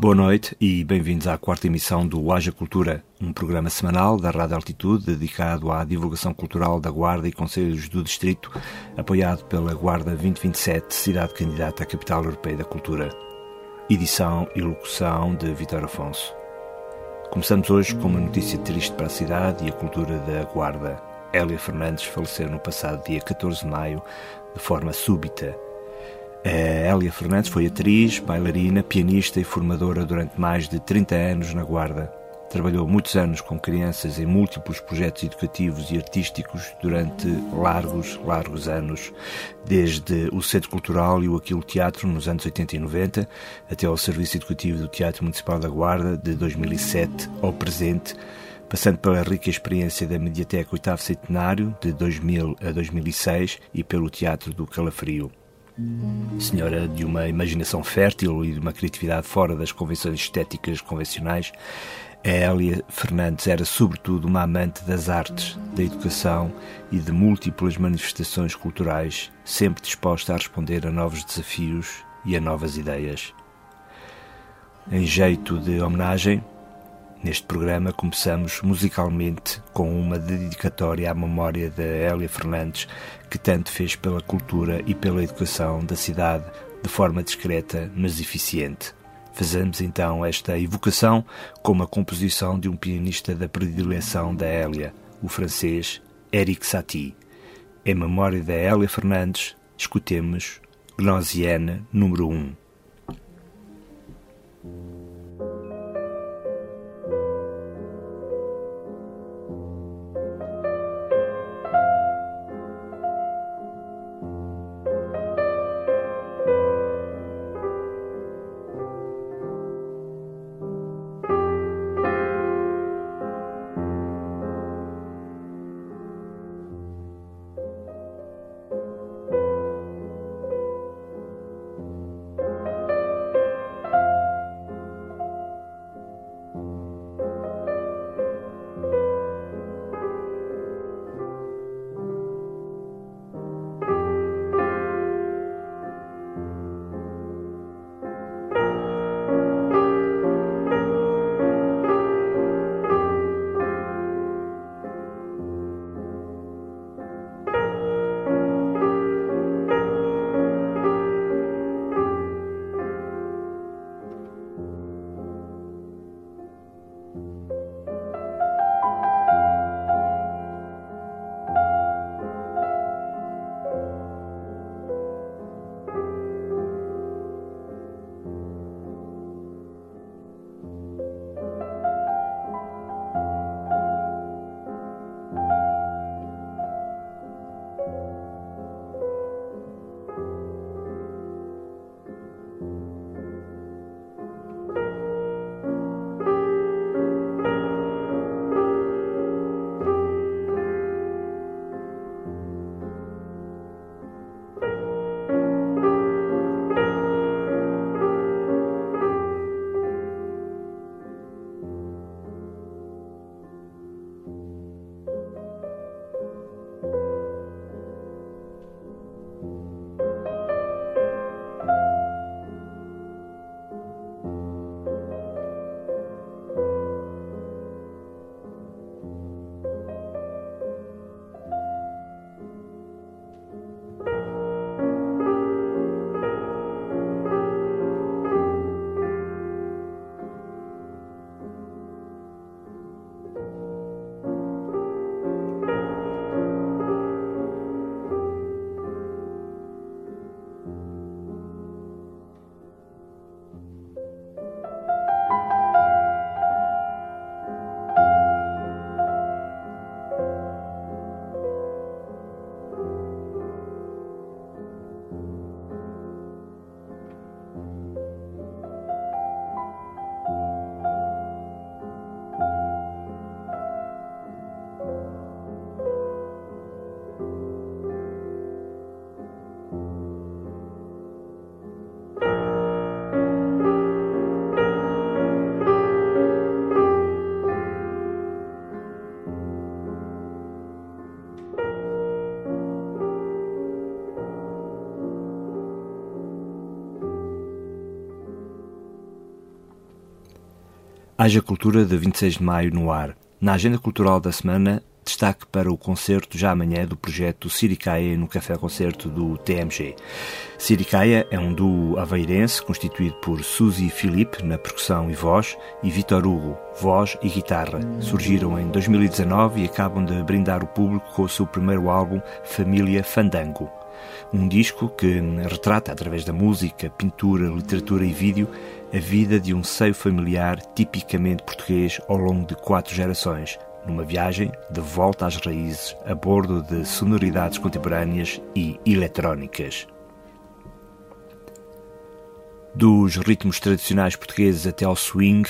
Boa noite e bem-vindos à quarta emissão do Haja Cultura, um programa semanal da Rádio Altitude dedicado à divulgação cultural da Guarda e Conselhos do Distrito, apoiado pela Guarda 2027, cidade candidata à Capital Europeia da Cultura. Edição e locução de Vitor Afonso. Começamos hoje com uma notícia triste para a cidade e a cultura da Guarda. Hélia Fernandes faleceu no passado dia 14 de maio de forma súbita a Hélia Fernandes foi atriz, bailarina, pianista e formadora durante mais de 30 anos na Guarda. Trabalhou muitos anos com crianças em múltiplos projetos educativos e artísticos durante largos, largos anos, desde o Centro Cultural e o Aquilo Teatro nos anos 80 e 90, até ao Serviço Educativo do Teatro Municipal da Guarda de 2007 ao presente, passando pela rica experiência da Mediateca Oitavo Centenário de 2000 a 2006 e pelo Teatro do Calafrio. Senhora de uma imaginação fértil e de uma criatividade fora das convenções estéticas convencionais, a Hélia Fernandes era sobretudo uma amante das artes, da educação e de múltiplas manifestações culturais, sempre disposta a responder a novos desafios e a novas ideias. Em jeito de homenagem, Neste programa começamos musicalmente com uma dedicatória à memória da Hélia Fernandes, que tanto fez pela cultura e pela educação da cidade de forma discreta, mas eficiente. Fazemos então esta evocação com uma composição de um pianista da predileção da Hélia, o francês Eric Satie. Em memória da Hélia Fernandes, escutemos Gnosiana número 1. Haja Cultura de 26 de maio no ar. Na agenda cultural da semana, destaque para o concerto já amanhã do projeto Siricaia no Café Concerto do TMG. Siricaia é um duo aveirense constituído por Suzy Filipe na percussão e voz e Vitor Hugo, voz e guitarra. Surgiram em 2019 e acabam de brindar o público com o seu primeiro álbum Família Fandango. Um disco que retrata, através da música, pintura, literatura e vídeo, a vida de um seio familiar tipicamente português ao longo de quatro gerações, numa viagem de volta às raízes a bordo de sonoridades contemporâneas e eletrónicas. Dos ritmos tradicionais portugueses até ao swing,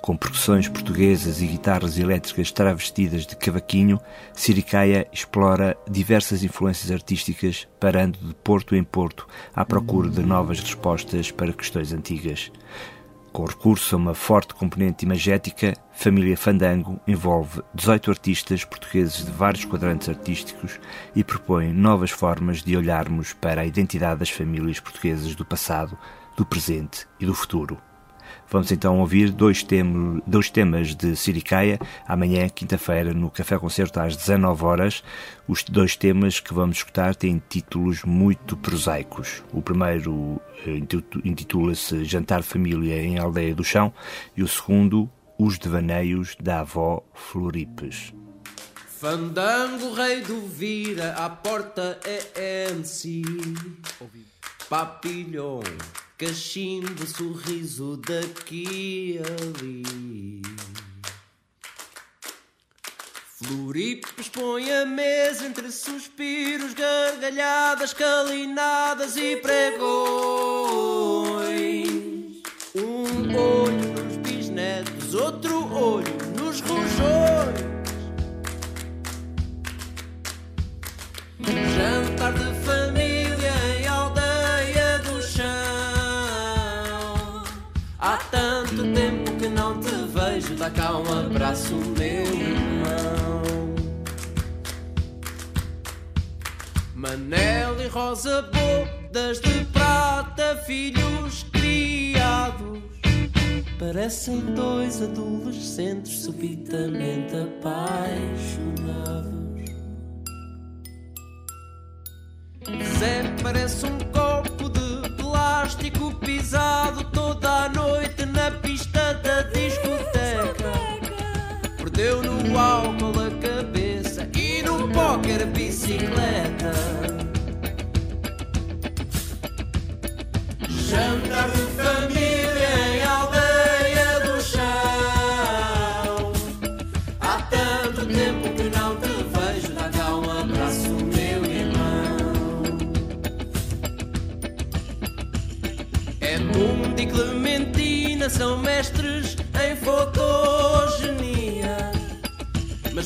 com percussões portuguesas e guitarras elétricas travestidas de cavaquinho, Siricaia explora diversas influências artísticas, parando de porto em porto à procura de novas respostas para questões antigas. Com recurso a uma forte componente imagética, Família Fandango envolve 18 artistas portugueses de vários quadrantes artísticos e propõe novas formas de olharmos para a identidade das famílias portuguesas do passado, do presente e do futuro. Vamos então ouvir dois, tem dois temas de Siricaia, amanhã, quinta-feira, no Café Concerto às 19 horas. Os dois temas que vamos escutar têm títulos muito prosaicos. O primeiro eh, intitula-se Jantar Família em Aldeia do Chão e o segundo, Os Devaneios da Avó Floripes. Fandango, rei do Vira, a porta é MC. Papilhão cachimbo, sorriso daqui ali. Floripes põe a mesa entre suspiros, gargalhadas, calinadas e pregões. Um olho nos bisnetos, outro olho nos rojões. Jantar de família dá cá um abraço, meu irmão. Manel e Rosa bodas de prata, filhos criados. Parecem dois adolescentes subitamente apaixonados. Zé parece um plástico pisado toda a noite na pista da discoteca deu no álcool a cabeça e no póquer bicicleta.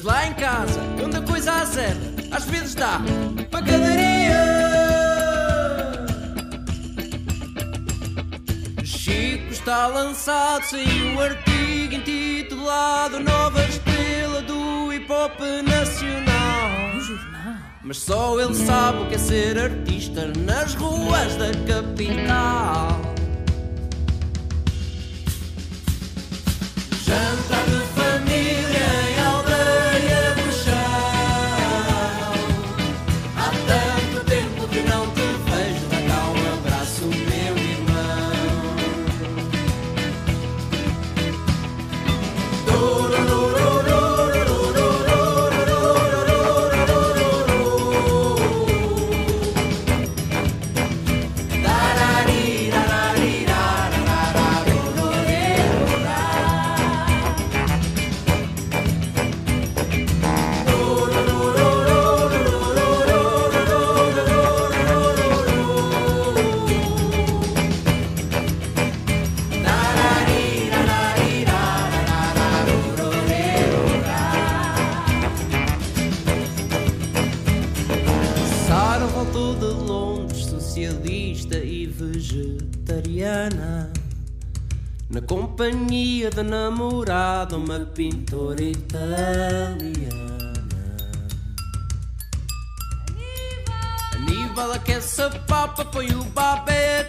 Lá em casa, onde a coisa acerta, às vezes dá pacadaria. Chico está lançado sem o artigo intitulado Nova Estrela do Hip Hop Nacional. jornal. Mas só ele sabe o que é ser artista nas ruas da capital. De namorado, uma pintora italiana. Aníbal aquece a papa, põe o babete,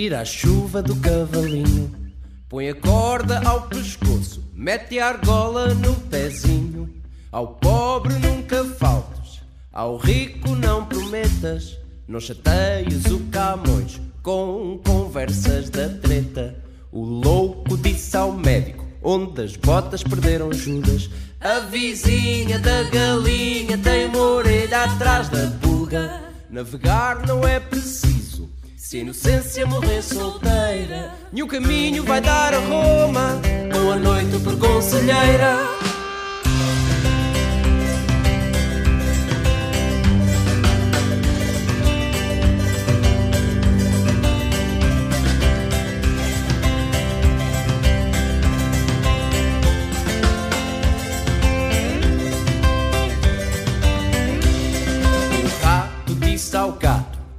tira a chuva do cavalinho, põe a corda ao pescoço, mete a argola no pezinho. Ao pobre nunca faltes, ao rico não prometas, não chateias o Camões com conversas da treta. O louco disse ao médico, onde as botas perderam Judas. A vizinha da galinha tem uma orelha atrás da pulga. Navegar não é preciso se a inocência morrer solteira, nenhum caminho vai dar a Roma. Boa noite, por conselheira.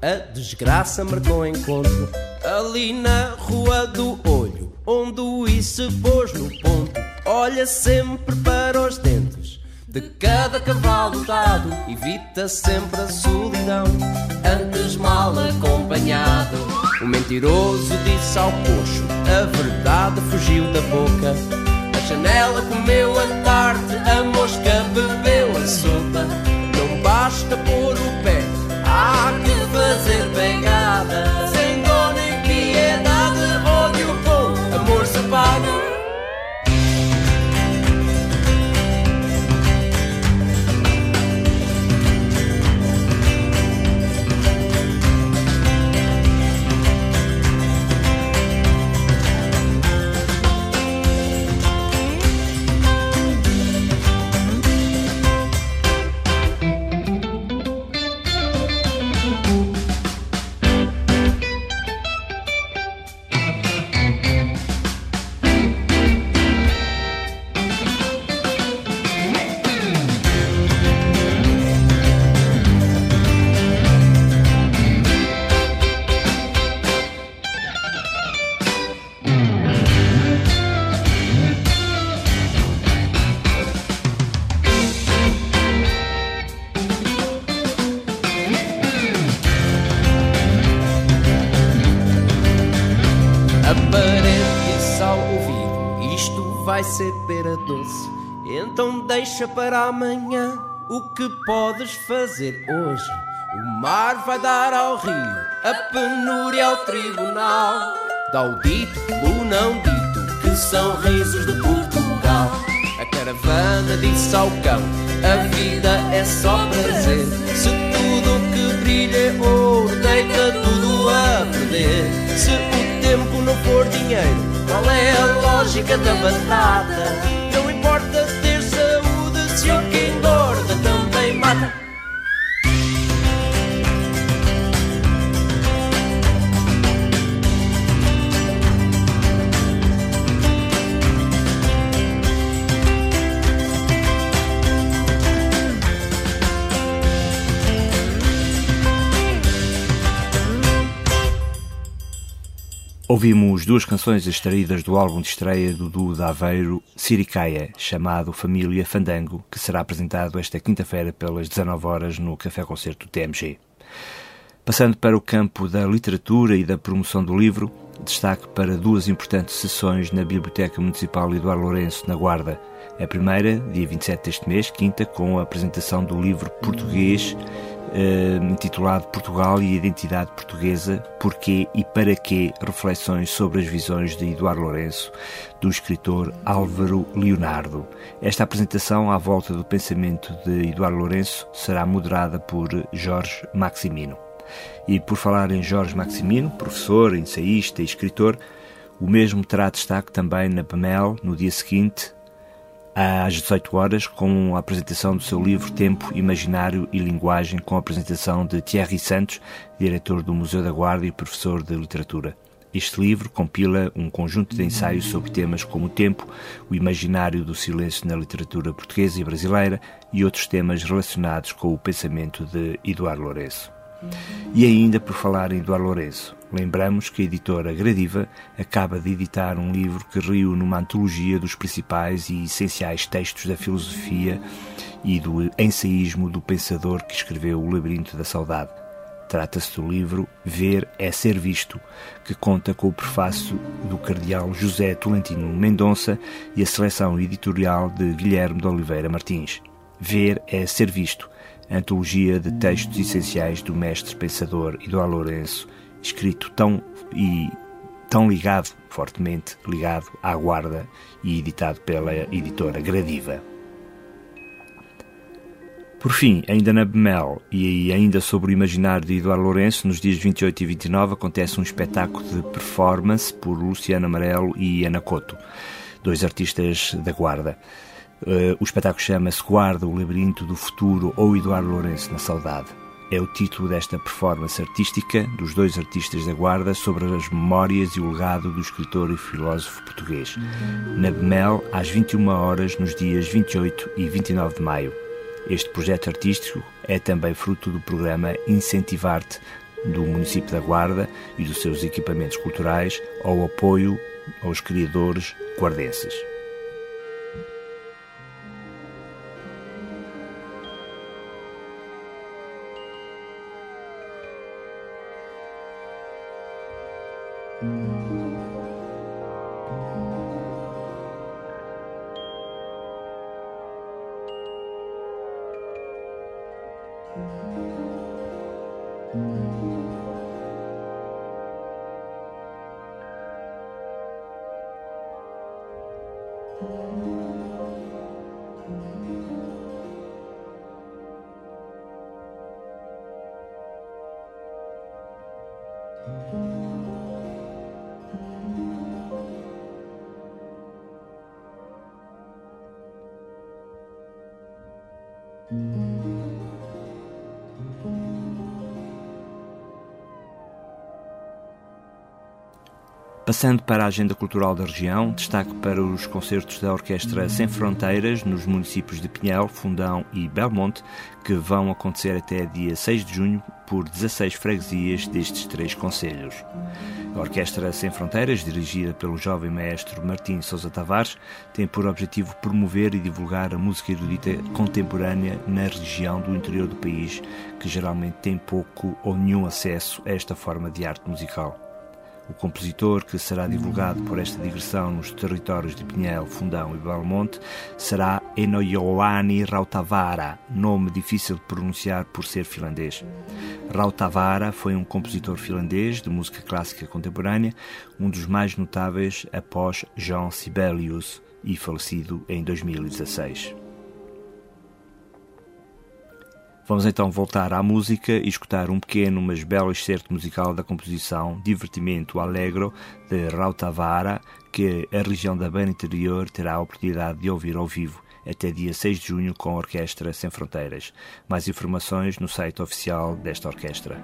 A desgraça marcou encontro ali na Rua do Olho, onde o I se pôs no ponto. Olha sempre para os dentes de cada cavalo dado, evita sempre a solidão, antes mal acompanhado. O mentiroso disse ao coxo, a verdade fugiu da boca. A janela comeu a tarde, a mosca bebeu a sopa. Não basta pôr o fazer pegada deixa para amanhã o que podes fazer hoje. O mar vai dar ao rio, a penúria ao tribunal. Dá o dito o não dito, que são risos de Portugal. A caravana disse ao cão: a vida é só prazer. Se tudo que brilha é ouro, deita tudo a perder. Se o tempo não for dinheiro, qual é a lógica da batata? Ouvimos duas canções extraídas do álbum de estreia do duo de Aveiro, Siricaia, chamado Família Fandango, que será apresentado esta quinta-feira pelas 19 horas no Café Concerto TMG. Passando para o campo da literatura e da promoção do livro, destaque para duas importantes sessões na Biblioteca Municipal Eduardo Lourenço, na Guarda. A primeira, dia 27 deste mês, quinta, com a apresentação do livro português intitulado Portugal e Identidade Portuguesa, Porquê e Para Quê? Reflexões sobre as visões de Eduardo Lourenço, do escritor Álvaro Leonardo. Esta apresentação, à volta do pensamento de Eduardo Lourenço, será moderada por Jorge Maximino. E por falar em Jorge Maximino, professor, ensaísta e escritor, o mesmo terá destaque também na PAMEL no dia seguinte, às 18 horas, com a apresentação do seu livro Tempo, Imaginário e Linguagem, com a apresentação de Thierry Santos, diretor do Museu da Guarda e professor de literatura. Este livro compila um conjunto de ensaios sobre temas como o tempo, o imaginário do silêncio na literatura portuguesa e brasileira e outros temas relacionados com o pensamento de Eduardo Lourenço. E ainda por falar em Eduardo Lourenço, lembramos que a editora Gradiva acaba de editar um livro que reúne uma antologia dos principais e essenciais textos da filosofia e do ensaísmo do pensador que escreveu O Labirinto da Saudade. Trata-se do livro Ver é Ser Visto, que conta com o prefácio do cardeal José Tolentino Mendonça e a seleção editorial de Guilherme de Oliveira Martins. Ver é Ser Visto, antologia de textos essenciais do mestre pensador Eduardo Lourenço, escrito tão e tão ligado, fortemente ligado à guarda e editado pela editora Gradiva. Por fim, ainda na Bemel e ainda sobre o imaginário de Eduardo Lourenço, nos dias 28 e 29 acontece um espetáculo de performance por Luciano Amarelo e Ana Couto, dois artistas da Guarda. Uh, o espetáculo chama-se Guarda, o Labirinto do Futuro ou Eduardo Lourenço na Saudade. É o título desta performance artística dos dois artistas da Guarda sobre as memórias e o legado do escritor e filósofo português. Na Bemel, às 21 horas, nos dias 28 e 29 de maio. Este projeto artístico é também fruto do programa Incentivarte do município da Guarda e dos seus equipamentos culturais ao apoio aos criadores guardenses. Passando para a agenda cultural da região, destaque para os concertos da Orquestra Sem Fronteiras nos municípios de Pinhel, Fundão e Belmonte, que vão acontecer até dia 6 de junho por 16 freguesias destes três conselhos. A Orquestra Sem Fronteiras, dirigida pelo jovem maestro Martim Sousa Tavares, tem por objetivo promover e divulgar a música erudita contemporânea na região do interior do país, que geralmente tem pouco ou nenhum acesso a esta forma de arte musical. O compositor que será divulgado por esta digressão nos territórios de Pinhel, Fundão e Belmonte será Enoyoani Rautavara, nome difícil de pronunciar por ser finlandês. Rautavara foi um compositor finlandês de música clássica contemporânea, um dos mais notáveis após Jean Sibelius e falecido em 2016. Vamos então voltar à música e escutar um pequeno, mas belo excerto musical da composição Divertimento Allegro de Rautavara, que a região da Beira Interior terá a oportunidade de ouvir ao vivo até dia 6 de junho com a Orquestra Sem Fronteiras. Mais informações no site oficial desta orquestra.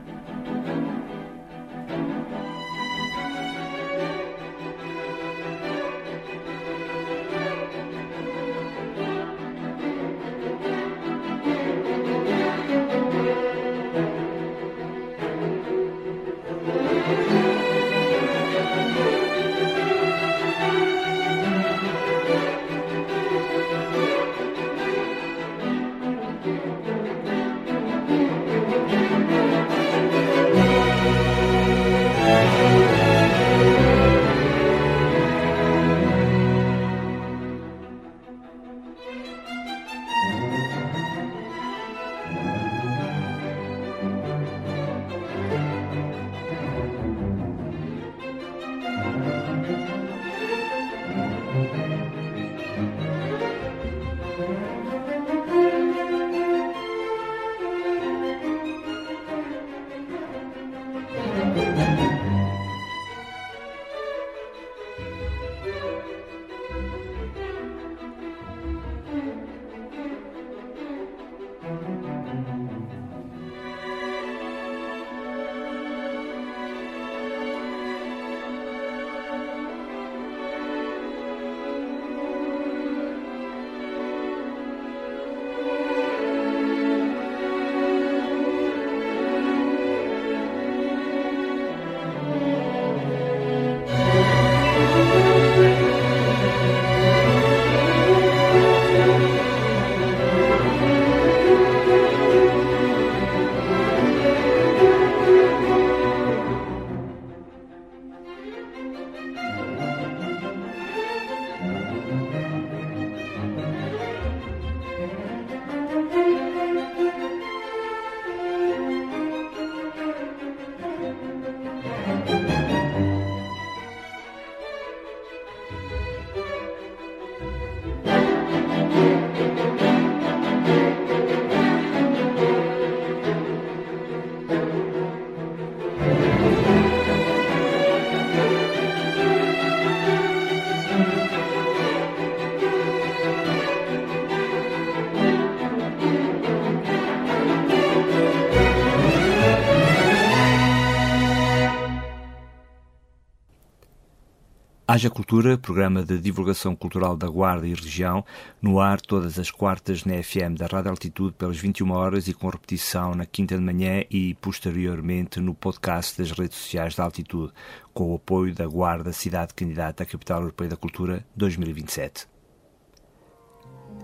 Haja Cultura, programa de divulgação cultural da Guarda e região, no ar todas as quartas na FM da Rádio Altitude pelas 21 horas e com repetição na quinta de manhã e posteriormente no podcast das redes sociais da Altitude, com o apoio da Guarda Cidade Candidata à Capital Europeia da Cultura 2027.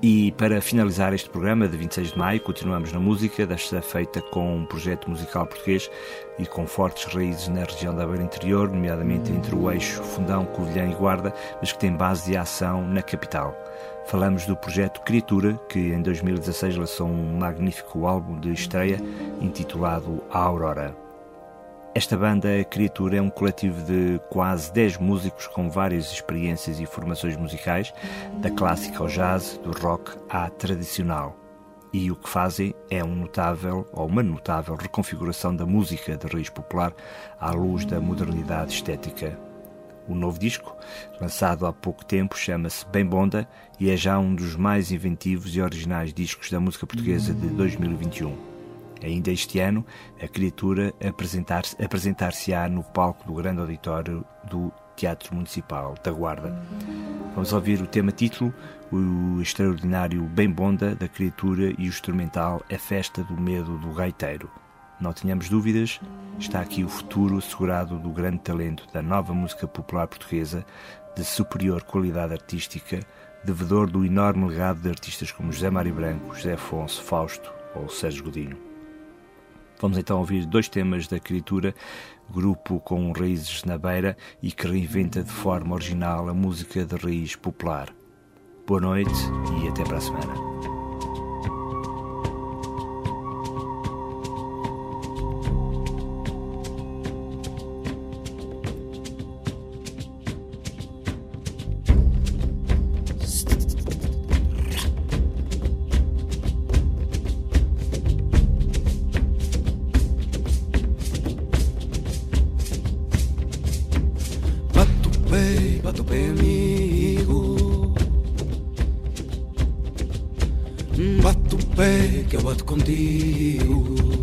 E para finalizar este programa de 26 de maio, continuamos na música, desta feita com um projeto musical português e com fortes raízes na região da Beira Interior, nomeadamente entre o eixo Fundão, Covilhã e Guarda, mas que tem base de ação na capital. Falamos do projeto Criatura, que em 2016 lançou um magnífico álbum de estreia intitulado A Aurora. Esta banda Criatura é um coletivo de quase 10 músicos com várias experiências e formações musicais, da clássica ao jazz, do rock à tradicional. E o que fazem é um notável ou uma notável reconfiguração da música de raiz popular à luz da modernidade estética. O novo disco, lançado há pouco tempo, chama-se Bem Bonda e é já um dos mais inventivos e originais discos da música portuguesa de 2021. Ainda este ano, a criatura apresentar-se-á apresentar no palco do grande auditório do Teatro Municipal da Guarda. Vamos ouvir o tema título, o extraordinário Bem Bonda da criatura e o instrumental A Festa do Medo do Gaiteiro. Não tenhamos dúvidas, está aqui o futuro assegurado do grande talento da nova música popular portuguesa, de superior qualidade artística, devedor do enorme legado de artistas como José Mário Branco, José Afonso, Fausto ou Sérgio Godinho. Vamos então ouvir dois temas da criatura, grupo com raízes na beira e que reinventa de forma original a música de raiz popular. Boa noite e até para a semana. Vá pá, pé, amigo. Bato o pé que eu bato contigo.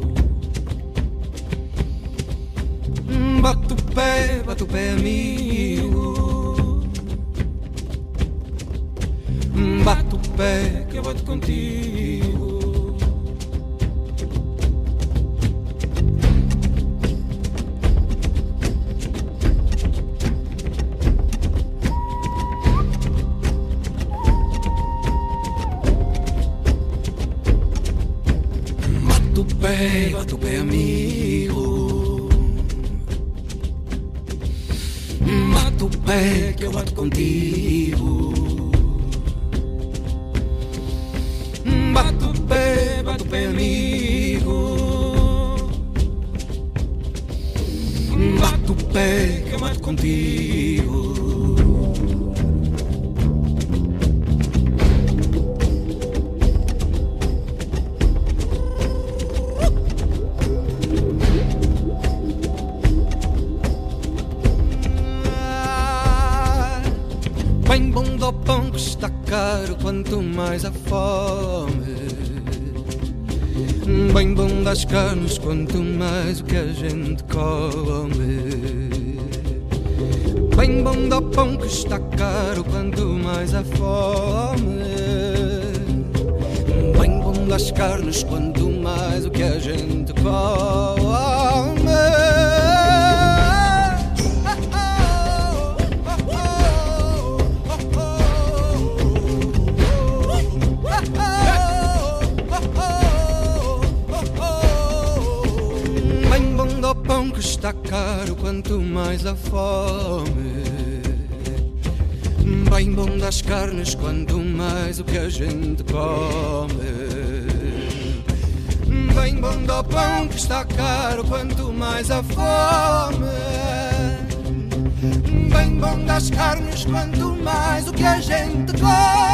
Carnes, quanto mais o que a gente come. Bem bom do pão que está caro, quanto mais a fome. Bem bom das carnes, quanto mais o que a gente come. Caro quanto mais a fome. Bem bom das carnes quanto mais o que a gente come. Bem bom do pão que está caro quanto mais a fome. Bem bom das carnes quanto mais o que a gente come.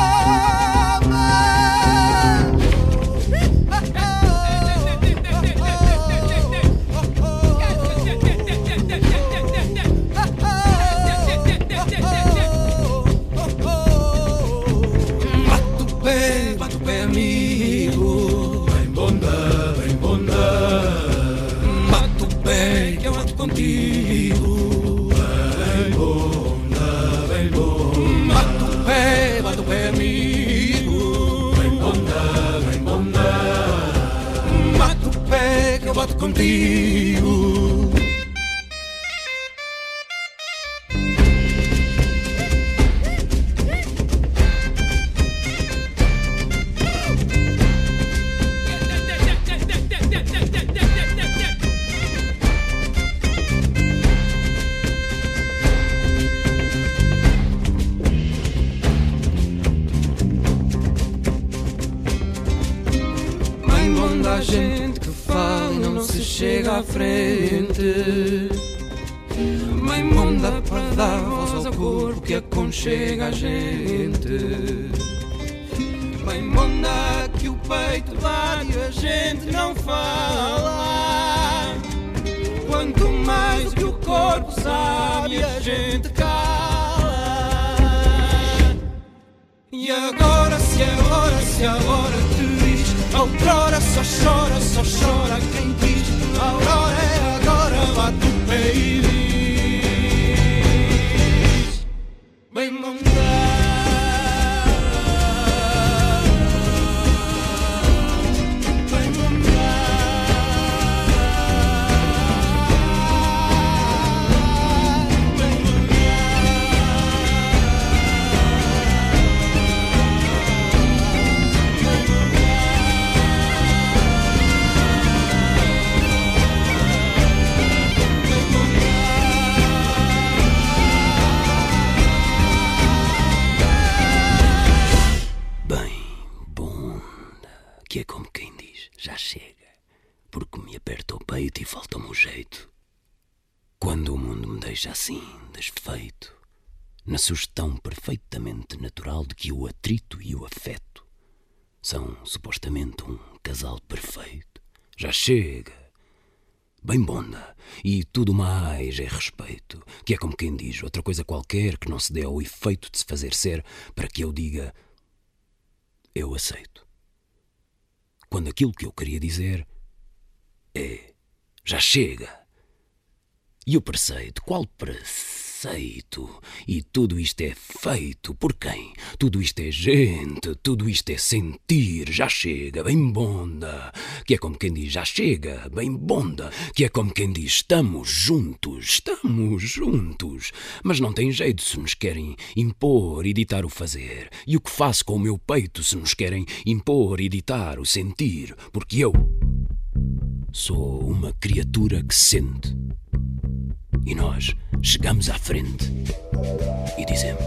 Mãe monda que o peito bate a gente não fala. Quanto mais que o corpo sabe, a gente cala. E agora, se agora, se agora te diz, outrora só chora, só chora quem diz. Aurora é agora, bate o pé na sugestão perfeitamente natural de que o atrito e o afeto são supostamente um casal perfeito. Já chega. Bem bonda. E tudo mais é respeito, que é como quem diz outra coisa qualquer que não se dê ao efeito de se fazer ser para que eu diga eu aceito. Quando aquilo que eu queria dizer é já chega. E o preceito, qual preceito? Aceito. E tudo isto é feito por quem? Tudo isto é gente, tudo isto é sentir. Já chega, bem bonda. Que é como quem diz, já chega, bem bonda. Que é como quem diz, estamos juntos, estamos juntos. Mas não tem jeito se nos querem impor e ditar o fazer. E o que faço com o meu peito se nos querem impor e ditar o sentir? Porque eu sou uma criatura que sente. E nós chegamos à frente e dizemos: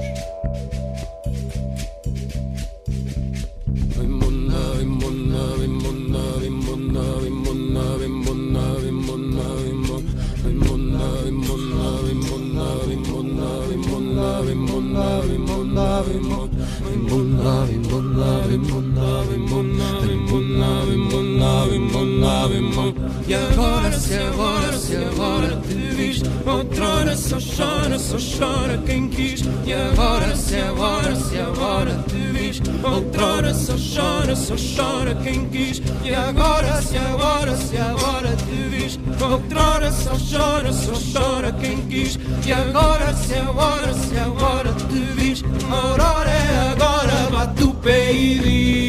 E agora, se agora, se agora te viste Outrora só chora, só chora quem quis. E agora, se agora, se agora te viste Outrora só chora, só chora quem quis. E agora, se agora, se agora te viste Outrora só chora, só chora quem quis. E agora, se agora, se agora te viste Aurora é agora, bate o pé e diz